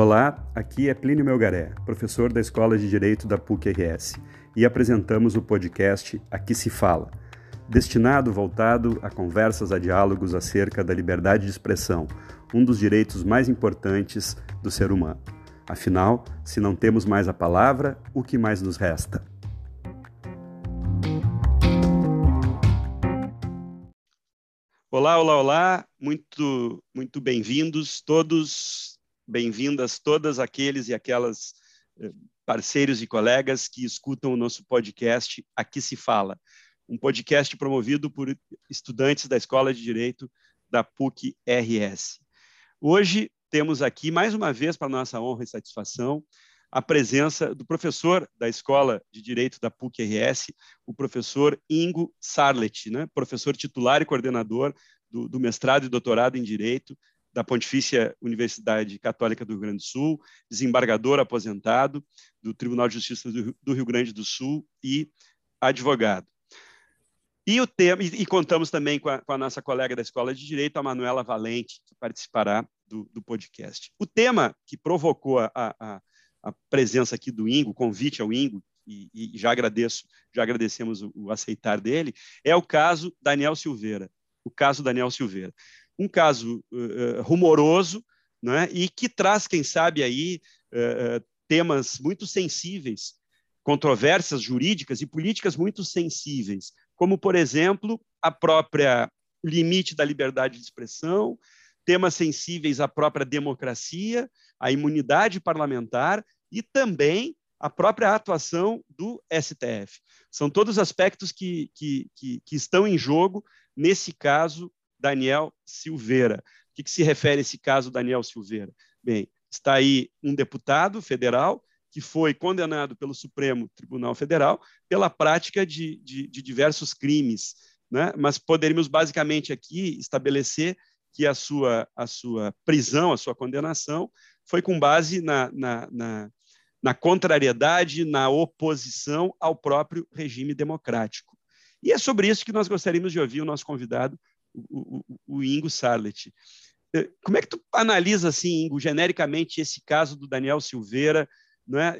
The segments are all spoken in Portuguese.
Olá, aqui é Plínio Melgaré, professor da Escola de Direito da PUC-RS, e apresentamos o podcast Aqui se Fala, destinado voltado a conversas, a diálogos acerca da liberdade de expressão, um dos direitos mais importantes do ser humano. Afinal, se não temos mais a palavra, o que mais nos resta? Olá, olá, olá, muito, muito bem-vindos todos Bem-vindas todas aqueles e aquelas eh, parceiros e colegas que escutam o nosso podcast Aqui se Fala, um podcast promovido por estudantes da Escola de Direito da PUC RS. Hoje temos aqui, mais uma vez, para nossa honra e satisfação, a presença do professor da Escola de Direito da PUC RS, o professor Ingo Sarlet, né? professor titular e coordenador do, do mestrado e doutorado em Direito da Pontifícia Universidade Católica do Rio Grande do Sul, desembargador aposentado do Tribunal de Justiça do Rio Grande do Sul e advogado. E, o tema, e, contamos também com a, com a, nossa colega da Escola de Direito, a Manuela Valente, que participará do, do podcast. O tema que provocou a, a, a, presença aqui do Ingo, o convite ao Ingo, e, e já agradeço, já agradecemos o, o aceitar dele, é o caso Daniel Silveira. O caso Daniel Silveira um caso uh, rumoroso, né, e que traz, quem sabe, aí uh, temas muito sensíveis, controvérsias jurídicas e políticas muito sensíveis, como, por exemplo, a própria limite da liberdade de expressão, temas sensíveis à própria democracia, à imunidade parlamentar e também a própria atuação do STF. São todos aspectos que, que, que, que estão em jogo nesse caso Daniel Silveira. O que, que se refere a esse caso Daniel Silveira? Bem, está aí um deputado federal que foi condenado pelo Supremo Tribunal Federal pela prática de, de, de diversos crimes, né? mas poderíamos basicamente aqui estabelecer que a sua, a sua prisão, a sua condenação, foi com base na, na, na, na contrariedade, na oposição ao próprio regime democrático. E é sobre isso que nós gostaríamos de ouvir o nosso convidado, o, o, Ingo Sarlet. Eh, como é que tu analisa, assim, Ingo, genericamente, esse caso do Daniel Silveira, né,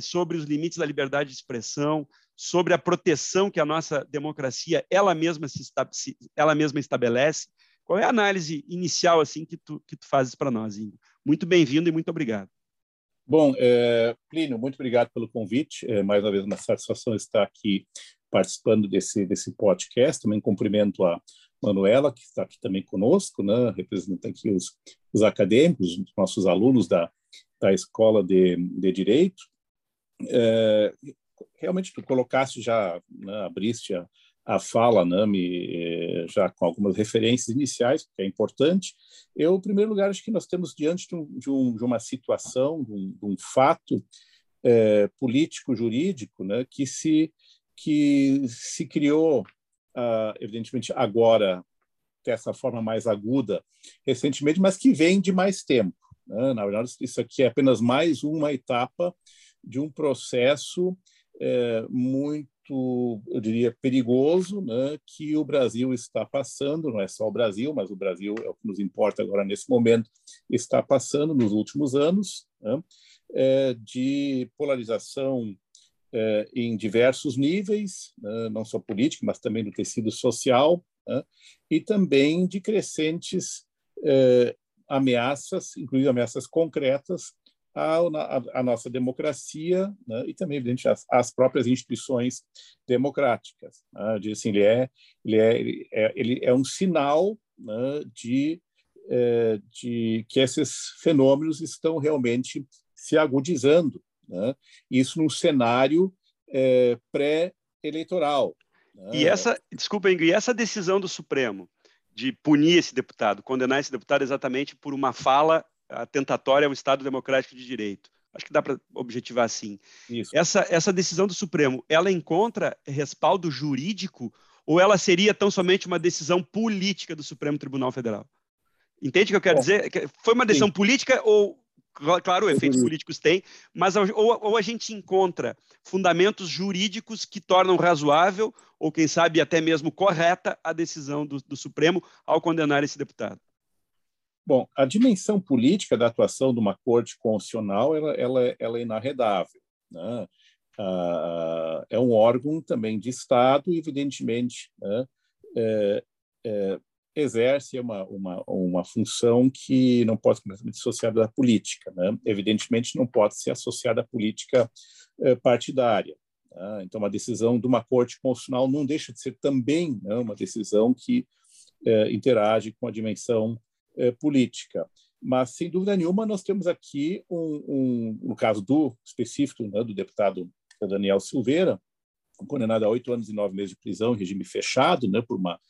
sobre os limites da liberdade de expressão, sobre a proteção que a nossa democracia ela mesma, se, ela mesma estabelece? Qual é a análise inicial assim que tu, que tu fazes para nós, Ingo? Muito bem-vindo e muito obrigado. Bom, é, Plínio, muito obrigado pelo convite. É, mais uma vez, uma satisfação estar aqui participando desse, desse podcast. Também cumprimento a Manuela, que está aqui também conosco, né, representando aqui os, os acadêmicos, os nossos alunos da, da Escola de, de Direito. É, realmente, tu colocaste já, né, abriste a, a fala, né, me, já com algumas referências iniciais, que é importante. Eu, em primeiro lugar, acho que nós temos diante de, um, de, um, de uma situação, de um, de um fato é, político-jurídico né, que, se, que se criou uh, evidentemente agora dessa forma mais aguda recentemente, mas que vem de mais tempo. Né? Na verdade, isso aqui é apenas mais uma etapa de um processo é, muito, eu diria, perigoso, né? que o Brasil está passando. Não é só o Brasil, mas o Brasil é o que nos importa agora nesse momento. Está passando nos últimos anos né? é, de polarização em diversos níveis, né, não só político, mas também do tecido social, né, e também de crescentes eh, ameaças, incluindo ameaças concretas à, nossa democracia né, e também, evidente, às, às, próprias instituições democráticas. Né, assim, ele, é, ele, é, ele, é, ele é um sinal né, de, eh, de que esses fenômenos estão realmente se agudizando né? Isso num cenário é, pré-eleitoral. Né? E essa, desculpa, Ingrid, e essa decisão do Supremo de punir esse deputado, condenar esse deputado exatamente por uma fala atentatória ao Estado Democrático de Direito. Acho que dá para objetivar assim. Isso. Essa, essa decisão do Supremo, ela encontra respaldo jurídico ou ela seria tão somente uma decisão política do Supremo Tribunal Federal? Entende o que eu quero dizer? Foi uma decisão sim. política ou Claro, efeitos uhum. políticos tem, mas ou, ou, a gente encontra fundamentos jurídicos que tornam razoável, ou quem sabe até mesmo correta, a decisão do, do Supremo ao condenar esse deputado. Bom, a dimensão política da atuação de uma corte constitucional ela, ela, ela é inarredável. Né? Ah, é um órgão também de Estado, evidentemente, né? é, é, exerce uma, uma, uma função que não pode ser completamente associada à política. Né? Evidentemente, não pode ser associada à política é, partidária. Tá? Então, uma decisão de uma corte constitucional não deixa de ser também né, uma decisão que é, interage com a dimensão é, política. Mas, sem dúvida nenhuma, nós temos aqui, um, um no caso do específico né, do deputado Daniel Silveira, condenado a oito anos e nove meses de prisão em regime fechado, né, por uma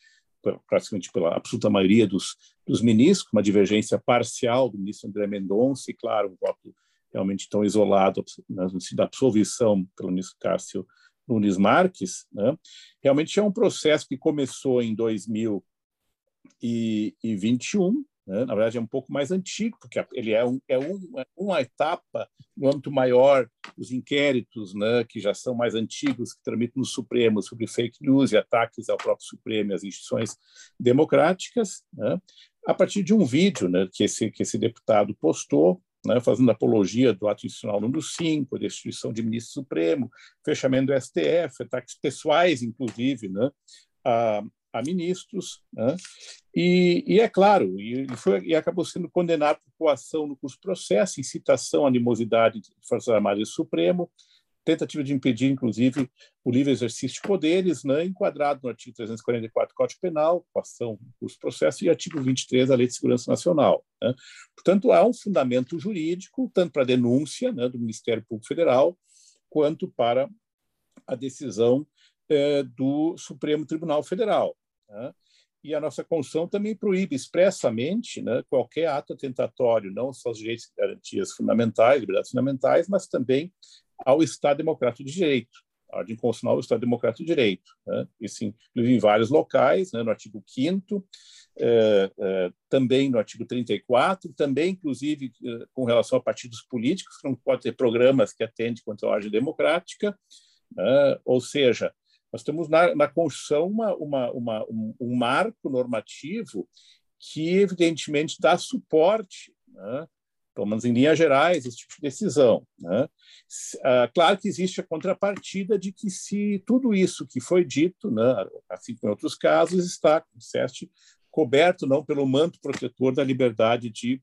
praticamente pela absoluta maioria dos, dos ministros, com uma divergência parcial do ministro André Mendonça, e, claro, um voto realmente tão isolado né, da absolvição pelo ministro Cássio Nunes Marques, né, realmente é um processo que começou em 2021, né? Na verdade, é um pouco mais antigo, porque ele é, um, é um, uma etapa no âmbito maior dos inquéritos, né, que já são mais antigos, que tramitam no Supremo sobre fake news e ataques ao próprio Supremo e às instituições democráticas, né, a partir de um vídeo né, que, esse, que esse deputado postou, né, fazendo apologia do ato institucional número 5, da destituição de ministro supremo, fechamento do STF, ataques pessoais, inclusive, né, a, a ministros, né? e, e, é claro, e, foi, e acabou sendo condenado por coação no curso processo, incitação à animosidade de Forças Armadas e Supremo, tentativa de impedir, inclusive, o livre exercício de poderes, né, enquadrado no artigo 344 do Código Penal, coação no curso processo, e artigo 23 da Lei de Segurança Nacional. Né. Portanto, há um fundamento jurídico, tanto para a denúncia né, do Ministério Público Federal, quanto para a decisão eh, do Supremo Tribunal Federal. Né? E a nossa Constituição também proíbe expressamente né, qualquer ato atentatório, não só aos direitos e garantias fundamentais, liberdades fundamentais, mas também ao Estado Democrático de Direito. A ordem constitucional do Estado Democrático de Direito. Né? Isso inclusive em vários locais, né, no artigo 5 eh, eh, também no artigo 34, também, inclusive, eh, com relação a partidos políticos, que não pode ter programas que atendem contra a ordem democrática, né? ou seja, nós temos na, na Constituição uma, uma, uma, um, um, marco normativo que, evidentemente, dá suporte, né, pelo menos em linhas gerais, esse tipo de decisão. Né? Ah, claro que existe a contrapartida de que, se tudo isso que foi dito, né, assim como em outros casos, está, disseste, coberto não pelo manto protetor da liberdade de,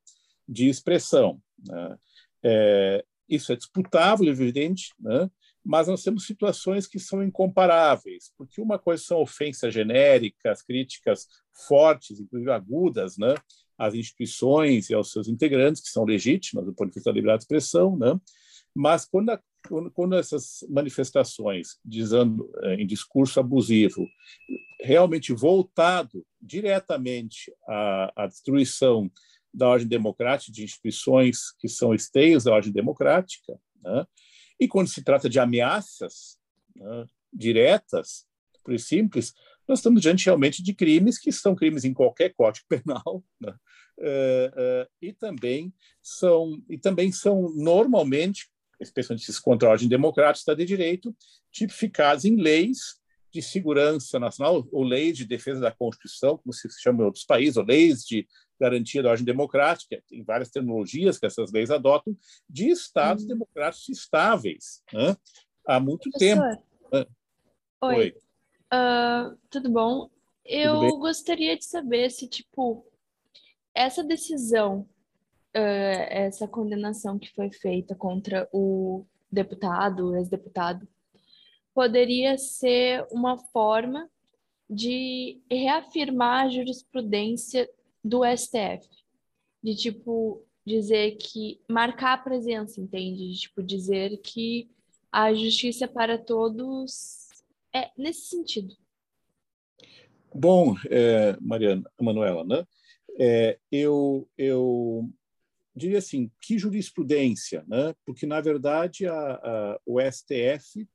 de expressão. Né? É, isso é disputável, evidente, né? Mas nós temos situações que são incomparáveis, porque uma coisa são ofensas genéricas, críticas fortes, inclusive agudas, né, às instituições e aos seus integrantes, que são legítimas do ponto de vista da liberdade de expressão, né, mas quando, a, quando essas manifestações, dizendo eh, em discurso abusivo, realmente voltado diretamente à, à destruição da ordem democrática, de instituições que são esteios da ordem democrática, né, e quando se trata de ameaças né, diretas, por simples, nós estamos diante realmente de crimes que são crimes em qualquer código penal, né? é, é, e também são e também são normalmente, especialmente contra a ordem democrática, Estado de Direito, tipificados em leis de segurança nacional ou leis de defesa da Constituição, como se chama em outros países, ou leis de garantia da ordem democrática, tem várias tecnologias que essas leis adotam, de estados hum. democráticos estáveis né? há muito Professor. tempo. Oi. Oi. Uh, tudo bom? Eu tudo gostaria de saber se, tipo, essa decisão, uh, essa condenação que foi feita contra o deputado, ex-deputado, poderia ser uma forma de reafirmar a jurisprudência do STF. De, tipo, dizer que... Marcar a presença, entende? De, tipo, dizer que a justiça para todos é nesse sentido. Bom, é, Mariana, Manuela, né? É, eu, eu diria assim, que jurisprudência, né? Porque, na verdade, a, a o STF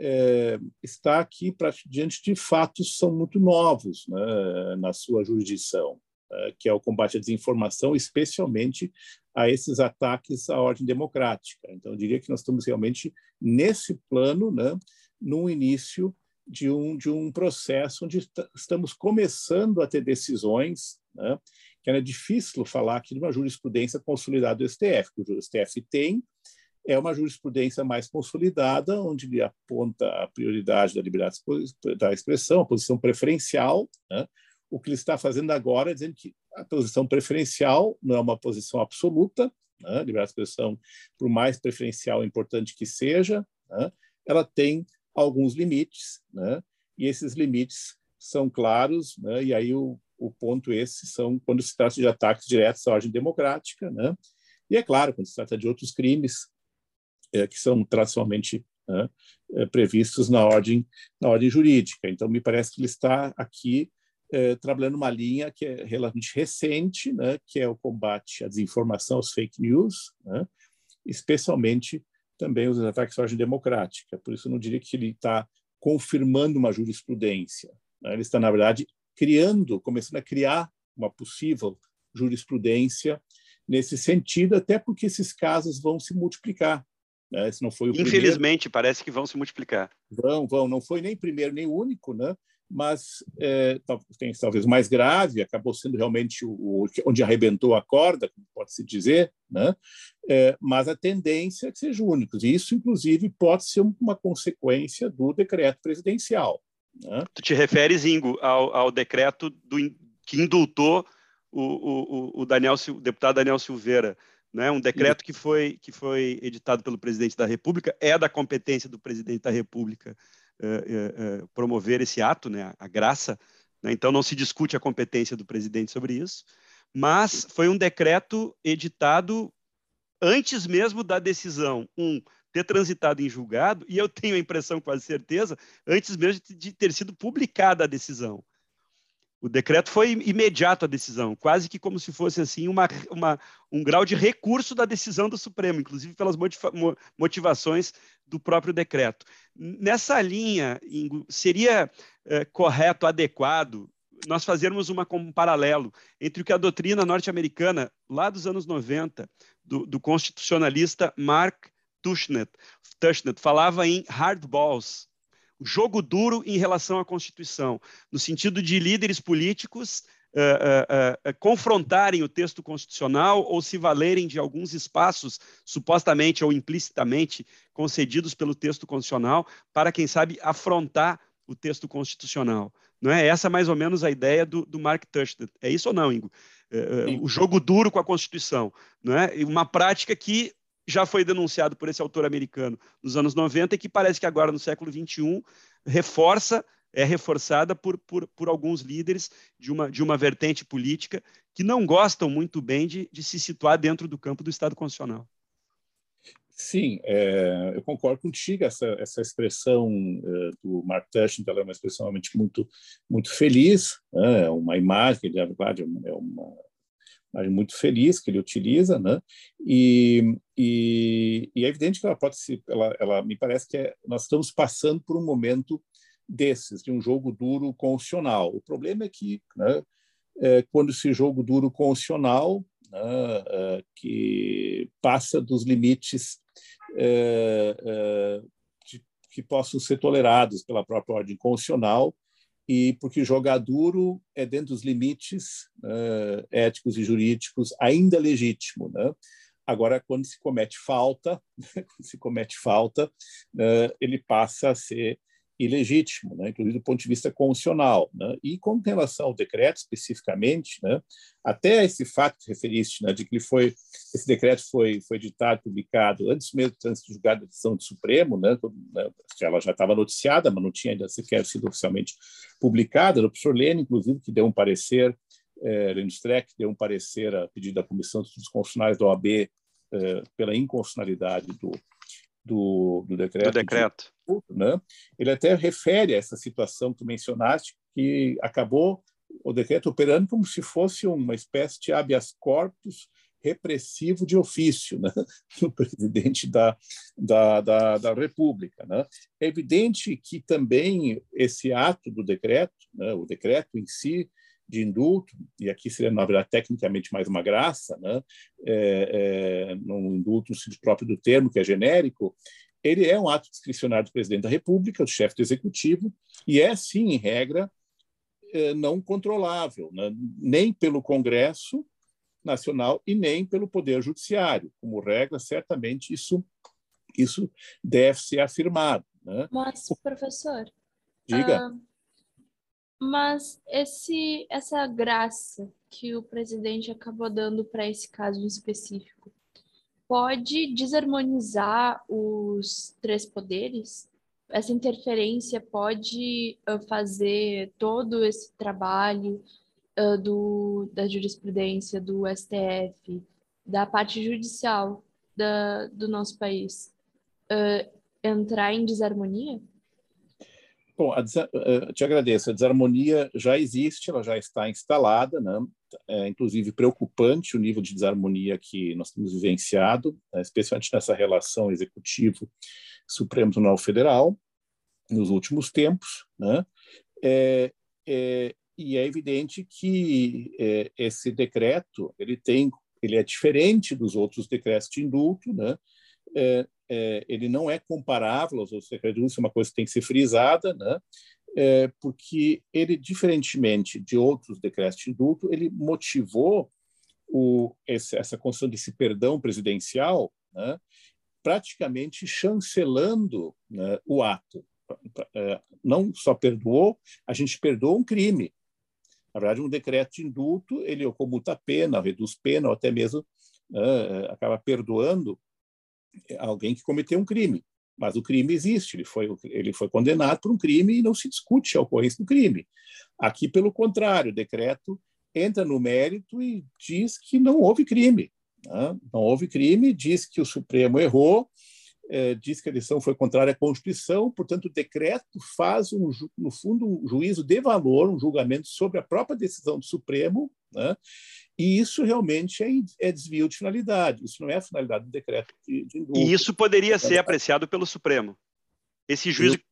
é, está aqui pra, diante de fatos são muito novos né, na sua jurisdição. Eh, que é o combate à desinformação, especialmente a esses ataques à ordem democrática. Então, eu diria que nós estamos realmente nesse plano, né, no início de um, de um processo onde estamos começando a ter decisões né, que era difícil falar aqui de uma jurisprudência consolidada do STF, que o STF tem é uma jurisprudência mais consolidada, onde ele aponta a prioridade da liberdade da expressão, a posição preferencial. Né? O que ele está fazendo agora dizendo que a posição preferencial não é uma posição absoluta, né? liberdade de expressão, por mais preferencial e importante que seja, né? ela tem alguns limites, né? e esses limites são claros, né? e aí o, o ponto esse são quando se trata de ataques diretos à ordem democrática, né? e é claro, quando se trata de outros crimes é, que são tradicionalmente né, é, previstos na ordem, na ordem jurídica. Então, me parece que ele está aqui é, trabalhando uma linha que é relativamente recente, né, que é o combate à desinformação, aos fake news, né, especialmente também os ataques à ordem democrática. Por isso, eu não diria que ele está confirmando uma jurisprudência. Né? Ele está, na verdade, criando, começando a criar uma possível jurisprudência nesse sentido, até porque esses casos vão se multiplicar. Né? Esse não foi o Infelizmente, primeiro. parece que vão se multiplicar. Vão, vão. Não foi nem primeiro nem único, né? Mas é, tem talvez mais grave, acabou sendo realmente o, onde arrebentou a corda, pode-se dizer, né? É, mas a tendência é que sejam únicos. E isso, inclusive, pode ser uma consequência do decreto presidencial. Né? Tu te referes, Ingo, ao, ao decreto do, que indultou o, o, o, Daniel, o deputado Daniel Silveira, né? Um decreto que foi, que foi editado pelo presidente da República, é da competência do presidente da República uh, uh, uh, promover esse ato, né? a graça. Né? Então, não se discute a competência do presidente sobre isso, mas foi um decreto editado antes mesmo da decisão, um, ter transitado em julgado, e eu tenho a impressão, quase certeza, antes mesmo de ter sido publicada a decisão. O decreto foi imediato a decisão, quase que como se fosse assim uma, uma, um grau de recurso da decisão do Supremo, inclusive pelas motivações do próprio decreto. Nessa linha, seria é, correto, adequado, nós fazermos uma, um paralelo entre o que a doutrina norte-americana, lá dos anos 90, do, do constitucionalista Mark Tushnet, Tushnet, falava em hardballs, jogo duro em relação à Constituição, no sentido de líderes políticos uh, uh, uh, confrontarem o texto constitucional ou se valerem de alguns espaços, supostamente ou implicitamente concedidos pelo texto constitucional, para, quem sabe, afrontar o texto constitucional. Não é essa mais ou menos a ideia do, do Mark Tushnet? É isso ou não, Ingo? o jogo duro com a Constituição, não é? Uma prática que já foi denunciado por esse autor americano nos anos 90 e que parece que agora, no século XXI, reforça, é reforçada por, por, por alguns líderes de uma, de uma vertente política que não gostam muito bem de, de se situar dentro do campo do Estado constitucional. Sim, é, eu concordo contigo. Essa, essa expressão é, do Mark Tushing é uma expressão realmente muito, muito feliz, né? é uma imagem, na verdade, é uma, muito feliz que ele utiliza, né? E, e, e, é evidente que ela pode se, ela, ela me parece que é, nós estamos passando por um momento desses de um jogo duro constitucional. O problema é que, né, é, quando esse jogo duro constitucional né, é, que passa dos limites é, é, que possam ser tolerados pela própria ordem constitucional e porque jogar duro é dentro dos limites uh, éticos e jurídicos ainda legítimo, né? Agora, quando se comete falta, quando se comete falta, uh, ele passa a ser ilegítimo, né, inclusive do ponto de vista constitucional. Né? E com relação ao decreto especificamente, né, até esse fato que referiste, né, de que ele foi, esse decreto foi, foi editado, publicado antes mesmo de ser julgado a decisão do Supremo, né, né ela já estava noticiada, mas não tinha ainda sequer sido oficialmente publicada. O professor Lênin, inclusive, que deu um parecer, é, Lênin Streck, deu um parecer a pedido da Comissão Estudos Constitucionais da OAB é, pela inconstitucionalidade do, do, do decreto. Do decreto. De, né? Ele até refere a essa situação que mencionaste, que acabou o decreto operando como se fosse uma espécie de habeas corpus repressivo de ofício né, do presidente da, da, da, da, República. Né? É evidente que também esse ato do decreto, né, o decreto em si, de indulto, e aqui seria, na verdade, tecnicamente mais uma graça, né? é, é, indulto no sentido próprio do termo, que é genérico, ele é um ato discricionário do presidente da República, do chefe do executivo, e é, sim, em regra, é, não controlável, né? nem pelo Congresso Nacional e nem pelo Poder Judiciário. Como regra, certamente isso, isso deve ser afirmado. Né? Mas, professor. Diga. Uh, mas esse, essa graça que o presidente acabou dando para esse caso específico pode desarmonizar os três poderes? Essa interferência pode uh, fazer todo esse trabalho uh, do, da jurisprudência, do STF, da parte judicial da, do nosso país uh, entrar em desarmonia? Bom, a, uh, te agradeço. A desarmonia já existe, ela já está instalada, né? É, inclusive preocupante o nível de desarmonia que nós temos vivenciado, né? especialmente nessa relação executivo Supremo Tribunal Federal nos últimos tempos, né? É, é, e é evidente que é, esse decreto ele tem ele é diferente dos outros decretos de indulto, né? É, é, ele não é comparável aos outros decretos, isso é uma coisa que tem que ser frisada, né? É, porque ele, diferentemente de outros decretos de indulto, ele motivou o, esse, essa construção desse perdão presidencial, né? praticamente chancelando né, o ato. É, não só perdoou, a gente perdoou um crime. Na verdade, um decreto de indulto, ele comuta a pena, reduz pena, ou até mesmo uh, acaba perdoando alguém que cometeu um crime. Mas o crime existe, ele foi, ele foi condenado por um crime e não se discute a ocorrência do crime. Aqui, pelo contrário, o decreto entra no mérito e diz que não houve crime. Né? Não houve crime, diz que o Supremo errou, é, diz que a eleição foi contrária à Constituição, portanto, o decreto faz, um, no fundo, um juízo de valor, um julgamento sobre a própria decisão do Supremo, né? e isso realmente é, é, desvio de finalidade, isso não é a finalidade do decreto de, de indulto. E isso poderia ser apreciado pelo Supremo? Esse juízo. Eu,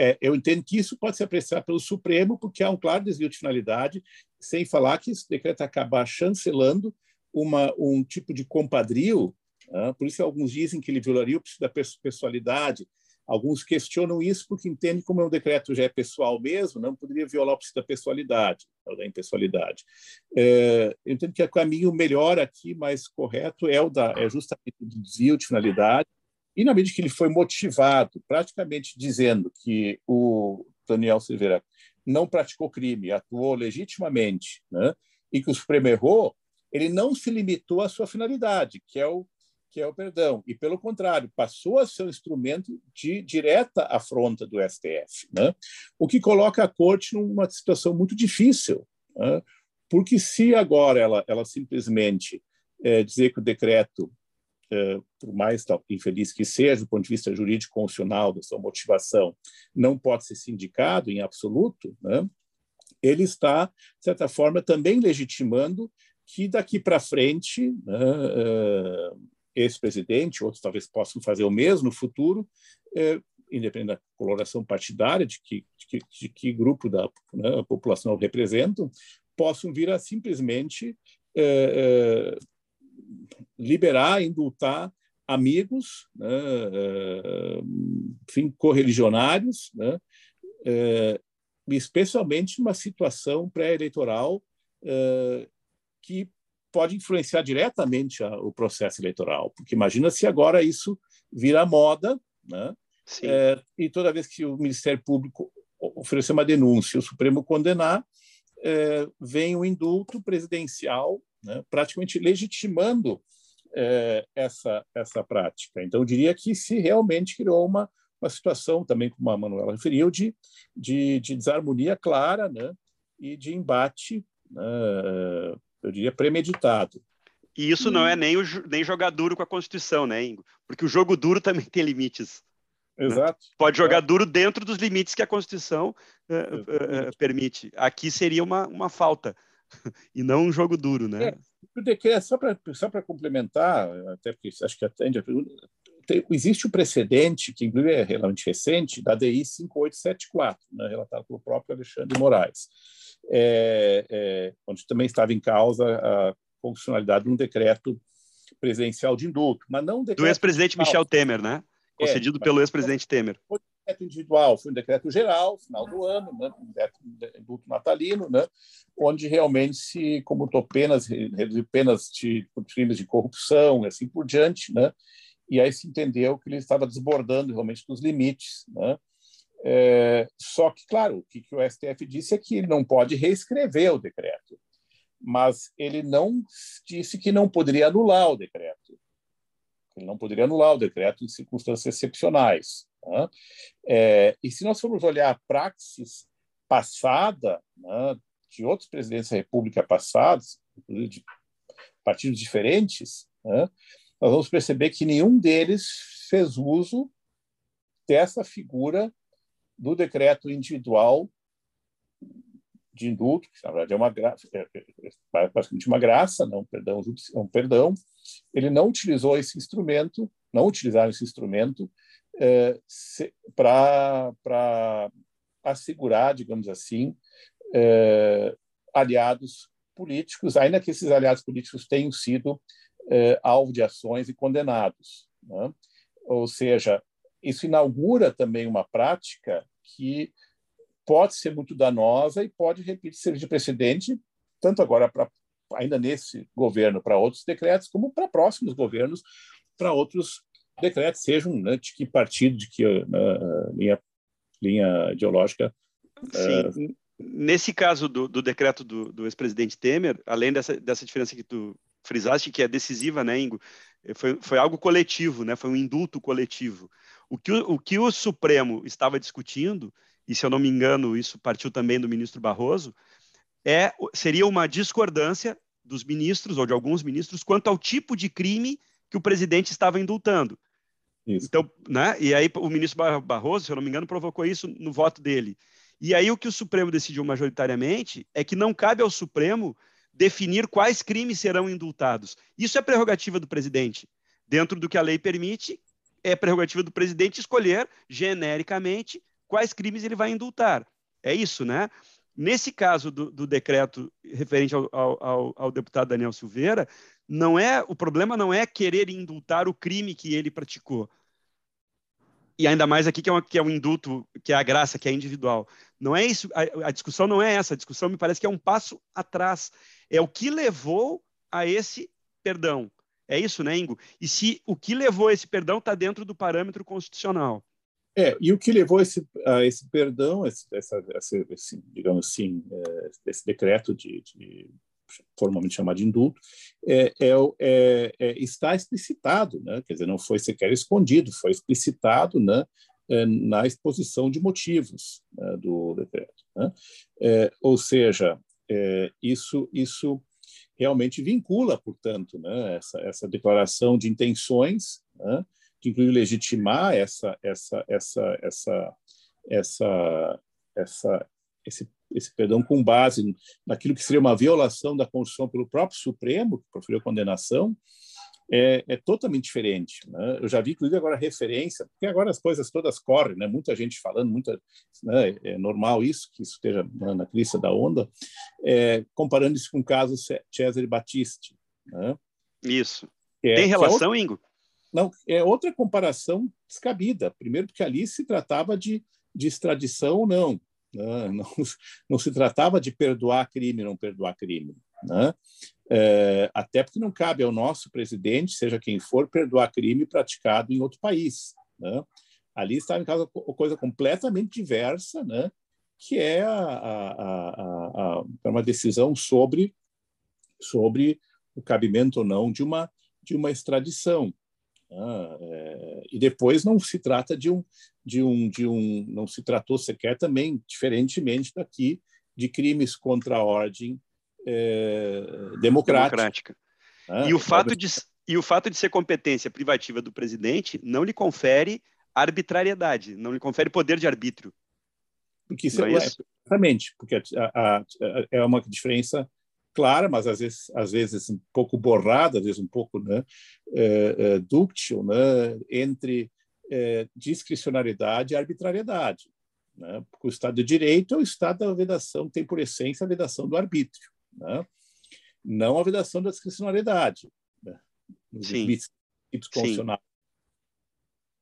é, eu entendo que isso pode ser apreciado pelo Supremo, porque há um claro desvio de finalidade, sem falar que esse decreto acaba chancelando uma, um tipo de compadrio? Por isso, alguns dizem que ele violaria o princípio da pessoalidade. Alguns questionam isso porque entendem como o decreto já é pessoal mesmo, não poderia violar o princípio da pessoalidade, da impessoalidade. É, eu entendo que o caminho melhor aqui, mais correto, é o da, é justamente o desvio de finalidade, e na medida que ele foi motivado, praticamente dizendo que o Daniel Silveira não praticou crime, atuou legitimamente, né, e que o Supremo errou, ele não se limitou à sua finalidade, que é o que é o perdão, e pelo contrário, passou a ser um instrumento de direta afronta do STF, né? o que coloca a corte numa situação muito difícil, né? porque se agora ela, ela simplesmente é, dizer que o decreto, é, por mais tal, infeliz que seja, do ponto de vista jurídico constitucional, da sua motivação, não pode ser sindicado em absoluto, né? ele está, de certa forma, também legitimando que daqui para frente né, é, ex-presidente, outros talvez possam fazer o mesmo no futuro, é, independente da coloração partidária, de que, de que, de que grupo da né, população representam, possam vir a simplesmente é, é, liberar, indultar amigos, né, é, enfim, correligionários, né, é, especialmente numa situação pré-eleitoral é, que pode influenciar diretamente a, o processo eleitoral, porque imagina se agora isso vira moda, né? É, e toda vez que o Ministério Público oferecer uma denúncia, o Supremo condenar, é, vem o indulto presidencial, né? praticamente legitimando é, essa essa prática. Então, eu diria que se realmente criou uma uma situação também, como a Manuela referiu, de, de, de desarmonia clara né? e de embate né? Eu diria, premeditado. E isso não é nem, o, nem jogar duro com a Constituição, né, Ingo? Porque o jogo duro também tem limites. Né? Exato. Né? Pode jogar duro dentro dos limites que a Constituição uh, uh, permite. Aqui seria uma, uma falta, e não um jogo duro, né? É, só para só complementar, até porque acho que atende a pergunta, tem, existe o um precedente, que inclusive é relativamente recente, da DI 5874, né, relatado pelo próprio Alexandre Moraes é, é, onde também estava em causa a constitucionalidade de um decreto presidencial de indulto, mas não um do ex-presidente Michel Temer, né? É, Concedido é, pelo ex-presidente Temer. decreto individual foi um decreto geral, final do ano, né, um indulto natalino, né, onde realmente se comutou penas, reduziu penas de, por crimes de corrupção e assim por diante, né, e aí se entendeu que ele estava desbordando realmente dos limites, né, é, só que, claro, o que, que o STF disse é que ele não pode reescrever o decreto, mas ele não disse que não poderia anular o decreto. Ele não poderia anular o decreto em circunstâncias excepcionais. Né? É, e se nós formos olhar a praxis passada né, de outros presidentes da República passados, de partidos diferentes, né, nós vamos perceber que nenhum deles fez uso dessa figura do decreto individual de indulto, que na verdade é uma graça, é, é, é basicamente uma graça, não perdão, um perdão. Ele não utilizou esse instrumento, não utilizaram esse instrumento é, para assegurar, digamos assim, é, aliados políticos, ainda que esses aliados políticos tenham sido é, alvo de ações e condenados. Né? Ou seja, isso inaugura também uma prática que pode ser muito danosa e pode, repito, servir de precedente, tanto agora para ainda nesse governo para outros decretos, como para próximos governos para outros decretos, sejam né, de que partido, de que uh, linha, linha ideológica. Sim. Uh, Nesse caso do, do decreto do, do ex-presidente Temer, além dessa, dessa diferença que tu frisaste, que é decisiva, né, Ingo? Foi, foi algo coletivo, né? Foi um indulto coletivo. O que o, o que o Supremo estava discutindo, e se eu não me engano, isso partiu também do ministro Barroso, é, seria uma discordância dos ministros ou de alguns ministros quanto ao tipo de crime que o presidente estava indultando. Isso. Então, né? E aí o ministro Barroso, se eu não me engano, provocou isso no voto dele. E aí o que o Supremo decidiu majoritariamente é que não cabe ao Supremo definir quais crimes serão indultados. Isso é prerrogativa do presidente. Dentro do que a lei permite, é prerrogativa do presidente escolher genericamente quais crimes ele vai indultar. É isso, né? Nesse caso do, do decreto referente ao, ao, ao, deputado Daniel Silveira, não é o problema não é querer indultar o crime que ele praticou. E ainda mais aqui que é, uma, que é um indulto, que é a graça, que é individual. Não é isso. A, a discussão não é essa. A discussão me parece que é um passo atrás. É o que levou a esse perdão. É isso, né, Ingo? E se o que levou a esse perdão está dentro do parâmetro constitucional. É, e o que levou esse, a esse perdão, esse, essa, esse, digamos assim, é, esse decreto de, de formalmente chamado de indulto, é, é, é, é, está explicitado, né? quer dizer, não foi sequer escondido, foi explicitado né? É, na exposição de motivos né? do decreto. Né? Ou seja, isso, isso realmente vincula, portanto, né, essa, essa declaração de intenções, né, que inclui legitimar essa, essa, essa, essa, essa, essa, esse, esse perdão com base naquilo que seria uma violação da Constituição pelo próprio Supremo, que proferiu condenação, é, é, totalmente diferente. Né? Eu já vi, inclusive, agora referência, porque agora as coisas todas correm, né? muita gente falando, muita, né? é normal isso, que isso esteja na, na crista da onda, é, comparando isso com o caso Cesare Battisti. Né? Isso. É, Tem relação, outra, Ingo? Não, é outra comparação descabida. Primeiro, porque ali se tratava de, de extradição ou não. Né? Não, não se tratava de perdoar crime não perdoar crime. Né? É, até porque não cabe ao nosso presidente, seja quem for, perdoar crime praticado em outro país. Né? Ali está em causa coisa completamente diversa, né? que é a, a, a, uma decisão sobre, sobre o cabimento ou não de uma, de uma extradição. Né? É, e depois não se trata de um, de um, de um, não se tratou sequer também, diferentemente daqui, de crimes contra a ordem é, democrática. democrática. Né? E, o fato de, e o fato de ser competência privativa do presidente não lhe confere arbitrariedade, não lhe confere poder de arbítrio. Porque isso, é, é isso? exatamente, porque a, a, a, é uma diferença clara, mas às vezes, às vezes um pouco borrada, às vezes um pouco né, é, é, dúctil, né, entre é, discricionariedade e arbitrariedade. Né? Porque o Estado de Direito é o Estado da vedação, tem por essência a vedação do arbítrio né? não a vedação da discricionariedade, né?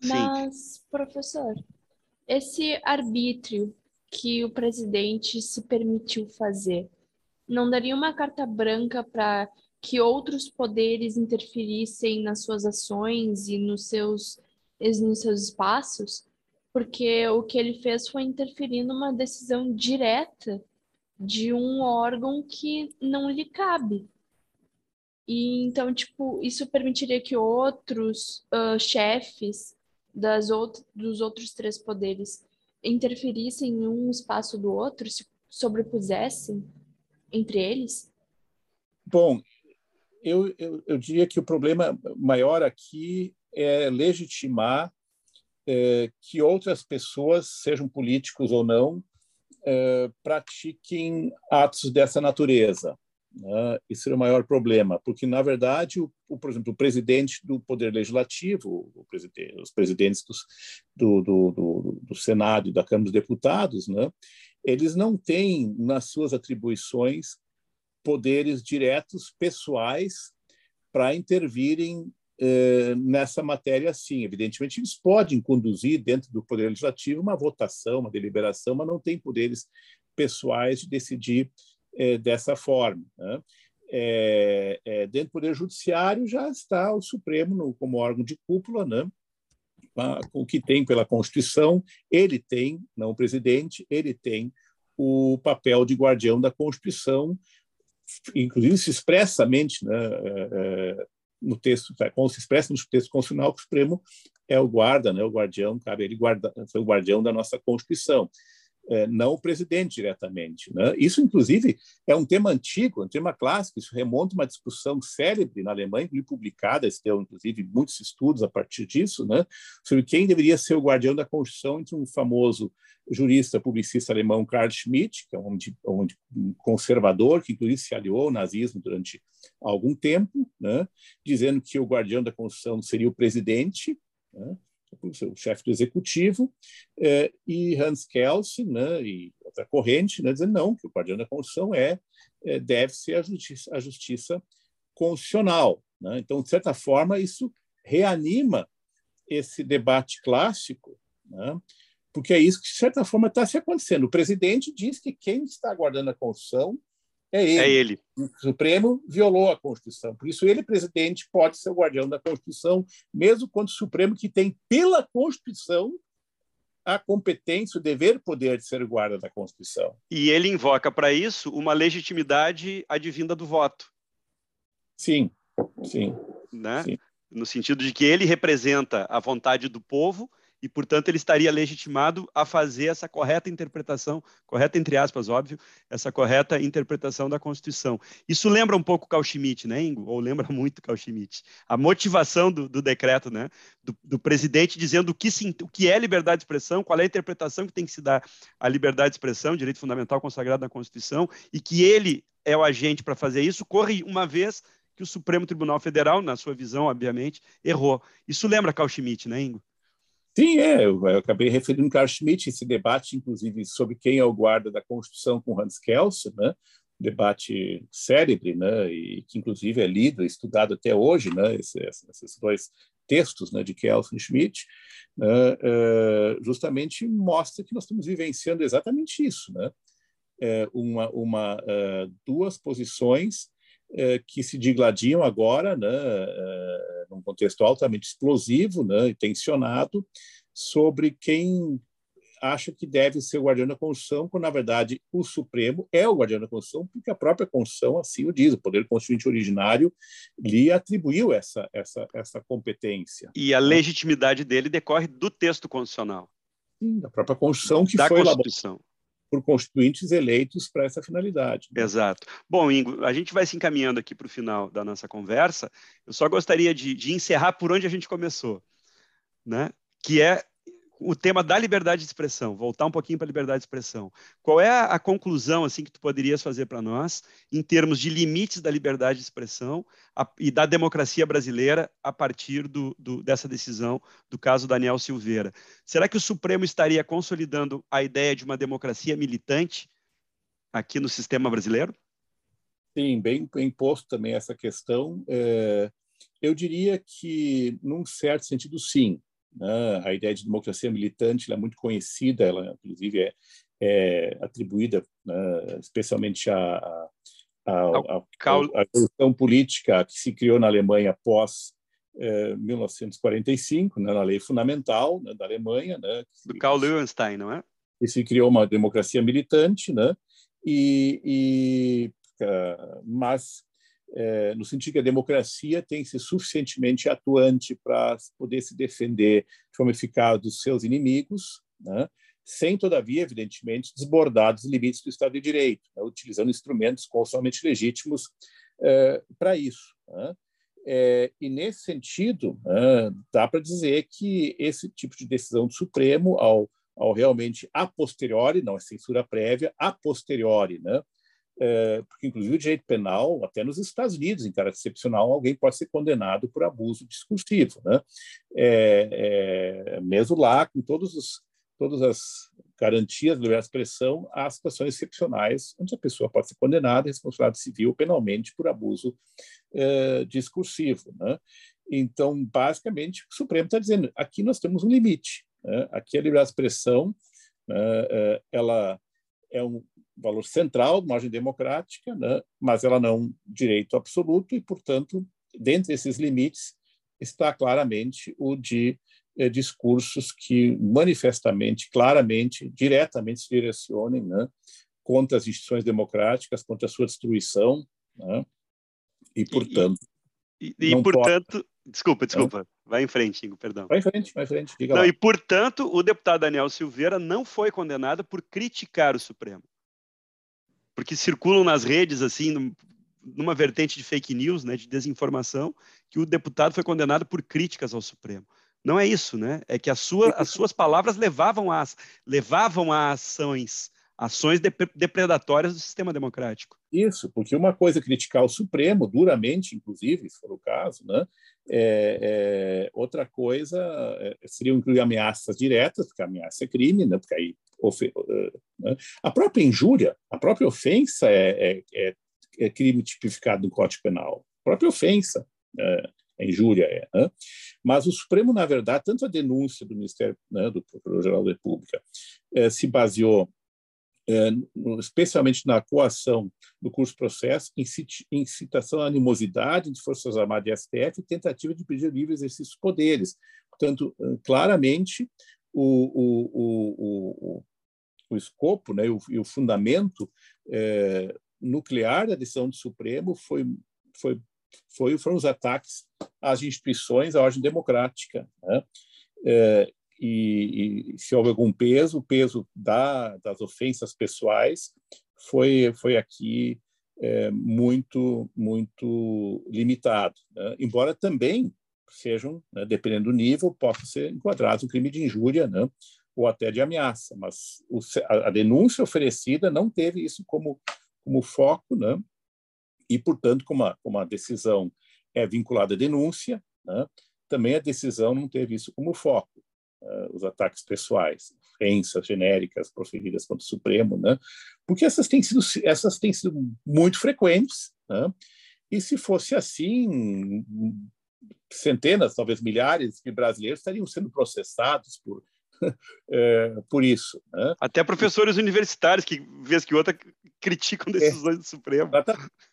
Sim. Mas, professor, esse arbítrio que o presidente se permitiu fazer não daria uma carta branca para que outros poderes interferissem nas suas ações e nos seus, nos seus espaços? Porque o que ele fez foi interferir numa decisão direta de um órgão que não lhe cabe. E então, tipo, isso permitiria que outros uh, chefes das out dos outros três poderes interferissem em um espaço do outro, se sobrepusessem entre eles? Bom, eu, eu, eu diria que o problema maior aqui é legitimar é, que outras pessoas, sejam políticos ou não, é, pratiquem atos dessa natureza. Né? Esse é o maior problema, porque, na verdade, o, o por exemplo, o presidente do Poder Legislativo, presidente, os presidentes dos, do, do, do, do, Senado e da Câmara dos Deputados, né? eles não têm nas suas atribuições poderes diretos pessoais para intervirem eh, nessa matéria, sim. Evidentemente, eles podem conduzir dentro do Poder Legislativo uma votação, uma deliberação, mas não têm poderes pessoais de decidir é, dessa forma. Né? É, dentro do Poder Judiciário já está o Supremo como órgão de cúpula, né? o que tem pela Constituição, ele tem, não o presidente, ele tem o papel de guardião da Constituição, inclusive se expressamente né, no texto, como se expressa no texto constitucional, que o Supremo é o guarda, né, o guardião, cabe ele guarda, foi o guardião da nossa Constituição. É, não o presidente diretamente. Né? Isso, inclusive, é um tema antigo, um tema clássico, isso remonta a uma discussão célebre na Alemanha, publicada, deu, inclusive, muitos estudos a partir disso, né? sobre quem deveria ser o guardião da Constituição entre um famoso jurista publicista alemão Karl Schmitt, que é um, um conservador, que inclusive se aliou ao nazismo durante algum tempo, né? dizendo que o guardião da Constituição seria o presidente, né? O chefe do executivo, eh, e Hans Kelsen, né, e outra corrente, né, dizendo não, que o guardião da Constituição é, é deve ser a justiça, a justiça constitucional. Né? Então, de certa forma, isso reanima esse debate clássico, né? porque é isso que, de certa forma, está se acontecendo. O presidente diz que quem está guardando a Constituição é ele. É ele. O Supremo violou a Constituição. Por isso, ele, presidente, pode ser o guardião da Constituição, mesmo quando o Supremo, que tem pela Constituição a competência, o dever, poder de ser o guarda da Constituição. E ele invoca para isso uma legitimidade advinda do voto. Sim, sim. Né? sim. No sentido de que ele representa a vontade do povo e, portanto, ele estaria legitimado a fazer essa correta interpretação, correta entre aspas, óbvio, essa correta interpretação da Constituição. Isso lembra um pouco Carl Schmitt, né, Ingo? Ou lembra muito Carl Schmitt. A motivação do, do decreto, né, do, do, presidente dizendo o que, se, o que é liberdade de expressão, qual é a interpretação que tem que se dar à liberdade de expressão, direito fundamental consagrado na Constituição, e que ele é o agente para fazer isso, corre uma vez que o Supremo Tribunal Federal, na sua visão, obviamente, errou. Isso lembra Carl Schmitt, né, Ingo? Sim, é, eu, eu acabei referindo Carl Schmitt, esse debate, inclusive, sobre quem é o guarda da Constituição com Hans Kelsen, né? debate célebre, né? e que, inclusive, é lido, estudado até hoje, né? Esse, esses dois textos né, de Kelsen e Schmitt, né? é, justamente mostra que nós estamos vivenciando exatamente isso, né? É uma, uma, uh, duas posições uh, que se digladiam agora, né? Num contexto altamente explosivo né, e tensionado, sobre quem acha que deve ser o guardião da Constituição, quando, na verdade, o Supremo é o guardião da Constituição, porque a própria Constituição assim o diz. O Poder Constituinte originário lhe atribuiu essa, essa, essa competência. E a legitimidade dele decorre do texto constitucional. Sim, da própria Constituição, que da foi Constituição por constituintes eleitos para essa finalidade. Né? Exato. Bom, Ingo, a gente vai se encaminhando aqui para o final da nossa conversa. Eu só gostaria de, de encerrar por onde a gente começou, né? que é o tema da liberdade de expressão, voltar um pouquinho para a liberdade de expressão. Qual é a, a conclusão assim que tu poderias fazer para nós em termos de limites da liberdade de expressão a, e da democracia brasileira a partir do, do, dessa decisão do caso Daniel Silveira? Será que o Supremo estaria consolidando a ideia de uma democracia militante aqui no sistema brasileiro? Sim, bem, bem posto também essa questão. É, eu diria que, num certo sentido, sim Né? A ideia de democracia militante é muito conhecida, ela inclusive é, é atribuída né, especialmente à, à, à, política que se criou na Alemanha após 1945, né, na lei fundamental né, da Alemanha. Né, Do Karl Löwenstein, não é? E se criou uma democracia militante, né? E, e uh, mas é, no sentido que a democracia tem que ser suficientemente atuante para poder se defender de forma eficaz dos seus inimigos, né? sem, todavia, evidentemente, desbordar dos limites do Estado de Direito, né? utilizando instrumentos constitucionalmente legítimos é, para isso. Né? É, e, nesse sentido, né, dá para dizer que esse tipo de decisão do Supremo, ao, ao realmente a posteriori, não é censura prévia, a posteriori, né, é, porque inclusive o direito penal, até nos Estados Unidos, em caráter excepcional, alguém pode ser condenado por abuso discursivo, né? É, é, mesmo lá, com todos os, todas as garantias de liberdade de expressão, há situações excepcionais onde a pessoa pode ser condenada, responsabilidade civil penalmente por abuso discursivo, né? Então, basicamente, o Supremo está dizendo: aqui nós temos um limite. Né? Aqui a liberdade de expressão, né? Ela é um valor central margem democrática, né? mas ela não direito absoluto e, portanto, dentre esses limites está claramente o de eh, discursos que manifestamente, claramente, diretamente se direcionem né? contra as instituições democráticas, contra a sua destruição, né? e, portanto... E, e, e portanto... Pode... Desculpa, desculpa. Vai em frente, Ingo, perdão. Vai em frente, vai em frente. Diga não, lá. E, portanto, o deputado Daniel Silveira não foi condenado por criticar o Supremo porque circulam nas redes, assim, numa vertente de fake news, né, de desinformação, que o deputado foi condenado por críticas ao Supremo. Não é isso, né? É que sua, as suas palavras levavam a, levavam a ações, ações depredatórias do sistema democrático. Isso, porque uma coisa é criticar o Supremo, duramente, inclusive, se for o caso, né? É, é, outra coisa é, seria incluir ameaças diretas, porque ameaça é crime, né? porque aí né? a própria injúria, a própria ofensa é, é, é, é crime tipificado no Código Penal. A própria ofensa, é, injúria é. Né? Mas o Supremo, na verdade, tanto a denúncia do Ministério, né, do Procurador-Geral da República, eh, se baseou é, especialmente na coação do curso processo, incitação à animosidade de Forças Armadas e STF e tentativa de pedir livre exercício dos poderes. Portanto, claramente, o, o, o, o, escopo né, e o fundamento é, nuclear da decisão do Supremo foi, foi, foi, foram os ataques às instituições, à ordem democrática. Né? É, e, e, se houve algum peso, o peso da, das ofensas pessoais foi, foi aqui é, muito, muito limitado. Né? Embora também sejam, né, dependendo do nível, possam ser enquadrados um crime de injúria né? ou até de ameaça. Mas o, a, a, denúncia oferecida não teve isso como, como foco, né? e, portanto, como a, como a decisão é vinculada à denúncia, né? também a decisão não teve isso como foco uh, os ataques pessoais, ofensas genéricas proferidas contra o Supremo, né? Porque essas têm sido essas têm sido muito frequentes, né? E se fosse assim, centenas, talvez milhares de brasileiros estariam sendo processados por é, por isso. Né? Até professores universitários que, vez que outra, criticam é. decisões é. do Supremo.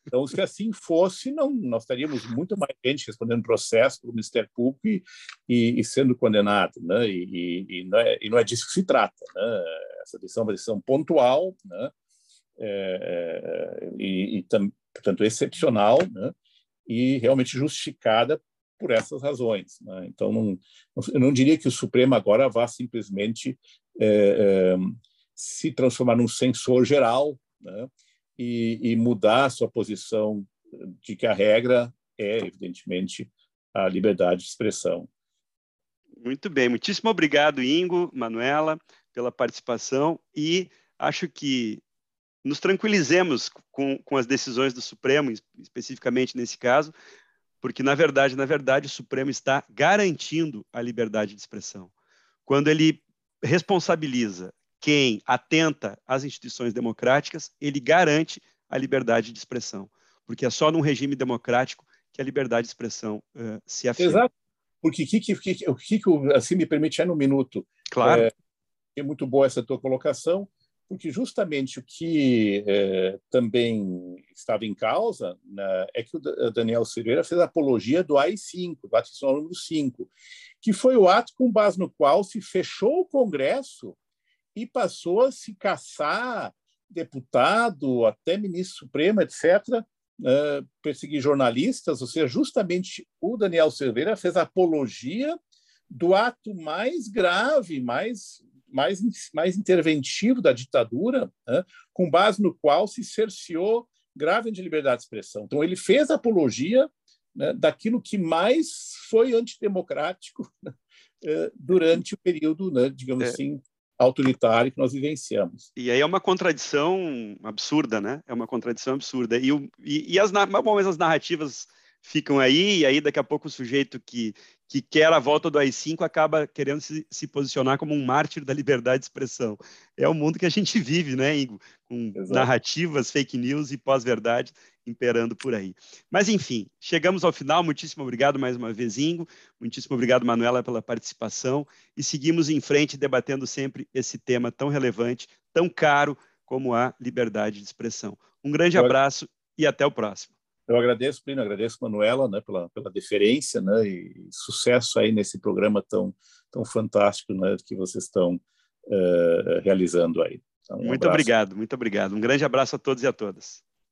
Então, se assim fosse, não, nós estaríamos muito mais gente respondendo processo do Ministério Público e, e, e sendo condenado. Né? E, e, não é, e não é disso que se trata. Né? Essa decisão é uma decisão pontual né? É, é, e, e, portanto, excepcional né? e realmente justificada por essas razões. Né? Então, não, eu não diria que o Supremo agora vá simplesmente é, é, se transformar num censor geral né? e, e, mudar a sua posição de que a regra é, evidentemente, a liberdade de expressão. Muito bem, muitíssimo obrigado, Ingo, Manuela, pela participação e acho que nos tranquilizemos com, com as decisões do Supremo, especificamente nesse caso, porque na verdade, na verdade, o Supremo está garantindo a liberdade de expressão. Quando ele responsabiliza quem atenta às instituições democráticas, ele garante a liberdade de expressão, porque é só num regime democrático que a liberdade de expressão uh, se afirma. Exato. porque que, que, que, o que, que assim me permite é no minuto. Claro. É, é muito boa essa tua colocação, porque justamente o que é, também estava em causa né, é que o Daniel Silveira fez apologia do AI-5, do ato número 5, que foi o ato com base no qual se fechou o Congresso e passou a se caçar deputado, até ministro supremo, etc., uh, perseguir jornalistas, ou seja, justamente o Daniel Silveira fez apologia do ato mais grave, mais, mais, mais interventivo da ditadura, uh, com base no qual se cerceou grave de liberdade de expressão. Então, ele fez apologia né, daquilo que mais foi antidemocrático né, durante o período, né, digamos é. assim, autoritário que nós vivenciamos. E aí é uma contradição absurda, né? É uma contradição absurda. E, e, e as, bom, mas as narrativas ficam aí, e aí daqui a pouco o sujeito que, que quer a volta do AI-5 acaba querendo se, se, posicionar como um mártir da liberdade de expressão. É o mundo que a gente vive, né, Ingo? Com Exato. narrativas, fake news e pós-verdade imperando por aí. Mas, enfim, chegamos ao final. Muitíssimo obrigado mais uma vez, Ingo. Muitíssimo obrigado, Manuela, pela participação. E seguimos em frente debatendo sempre esse tema tão relevante, tão caro como a liberdade de expressão. Um grande abraço e até o próximo. Eu agradeço, Plínio, agradeço, Manuela, né, pela, pela deferência né, e sucesso aí nesse programa tão, tão fantástico né, que vocês estão uh, realizando aí. Então, um muito abraço. obrigado, muito obrigado. Um grande abraço a todos e a todas.